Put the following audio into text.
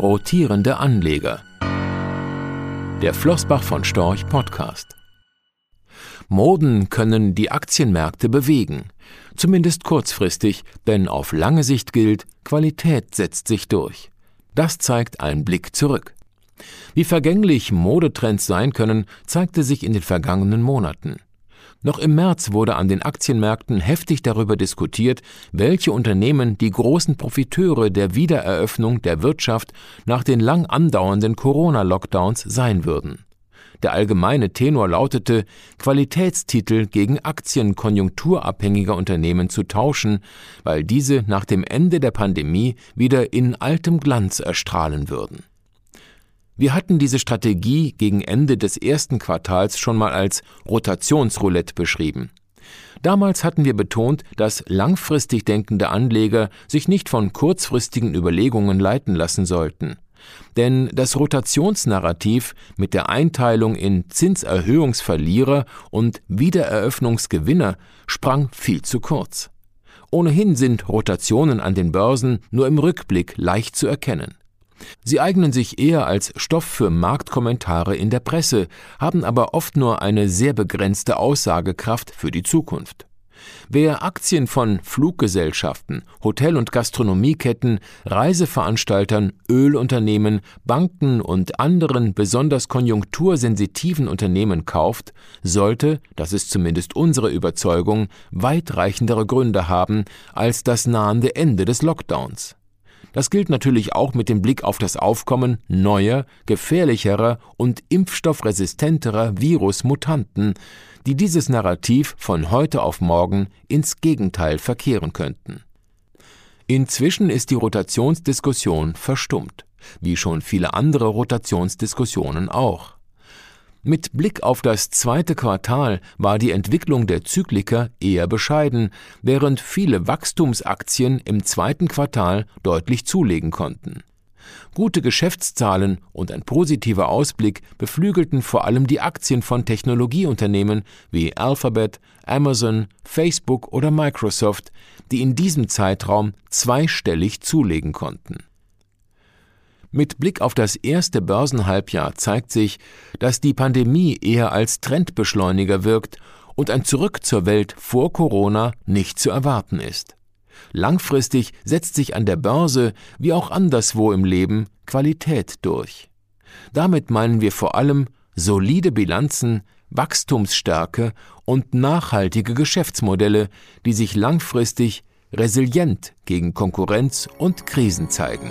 Rotierende Anleger. Der Flossbach von Storch Podcast. Moden können die Aktienmärkte bewegen, zumindest kurzfristig, denn auf lange Sicht gilt, Qualität setzt sich durch. Das zeigt ein Blick zurück. Wie vergänglich Modetrends sein können, zeigte sich in den vergangenen Monaten. Noch im März wurde an den Aktienmärkten heftig darüber diskutiert, welche Unternehmen die großen Profiteure der Wiedereröffnung der Wirtschaft nach den lang andauernden Corona-Lockdowns sein würden. Der allgemeine Tenor lautete, Qualitätstitel gegen Aktien konjunkturabhängiger Unternehmen zu tauschen, weil diese nach dem Ende der Pandemie wieder in altem Glanz erstrahlen würden. Wir hatten diese Strategie gegen Ende des ersten Quartals schon mal als Rotationsroulette beschrieben. Damals hatten wir betont, dass langfristig denkende Anleger sich nicht von kurzfristigen Überlegungen leiten lassen sollten. Denn das Rotationsnarrativ mit der Einteilung in Zinserhöhungsverlierer und Wiedereröffnungsgewinner sprang viel zu kurz. Ohnehin sind Rotationen an den Börsen nur im Rückblick leicht zu erkennen. Sie eignen sich eher als Stoff für Marktkommentare in der Presse, haben aber oft nur eine sehr begrenzte Aussagekraft für die Zukunft. Wer Aktien von Fluggesellschaften, Hotel- und Gastronomieketten, Reiseveranstaltern, Ölunternehmen, Banken und anderen besonders konjunktursensitiven Unternehmen kauft, sollte, das ist zumindest unsere Überzeugung, weitreichendere Gründe haben als das nahende Ende des Lockdowns. Das gilt natürlich auch mit dem Blick auf das Aufkommen neuer, gefährlicherer und impfstoffresistenterer Virusmutanten, die dieses Narrativ von heute auf morgen ins Gegenteil verkehren könnten. Inzwischen ist die Rotationsdiskussion verstummt, wie schon viele andere Rotationsdiskussionen auch. Mit Blick auf das zweite Quartal war die Entwicklung der Zykliker eher bescheiden, während viele Wachstumsaktien im zweiten Quartal deutlich zulegen konnten. Gute Geschäftszahlen und ein positiver Ausblick beflügelten vor allem die Aktien von Technologieunternehmen wie Alphabet, Amazon, Facebook oder Microsoft, die in diesem Zeitraum zweistellig zulegen konnten. Mit Blick auf das erste Börsenhalbjahr zeigt sich, dass die Pandemie eher als Trendbeschleuniger wirkt und ein Zurück zur Welt vor Corona nicht zu erwarten ist. Langfristig setzt sich an der Börse wie auch anderswo im Leben Qualität durch. Damit meinen wir vor allem solide Bilanzen, Wachstumsstärke und nachhaltige Geschäftsmodelle, die sich langfristig resilient gegen Konkurrenz und Krisen zeigen.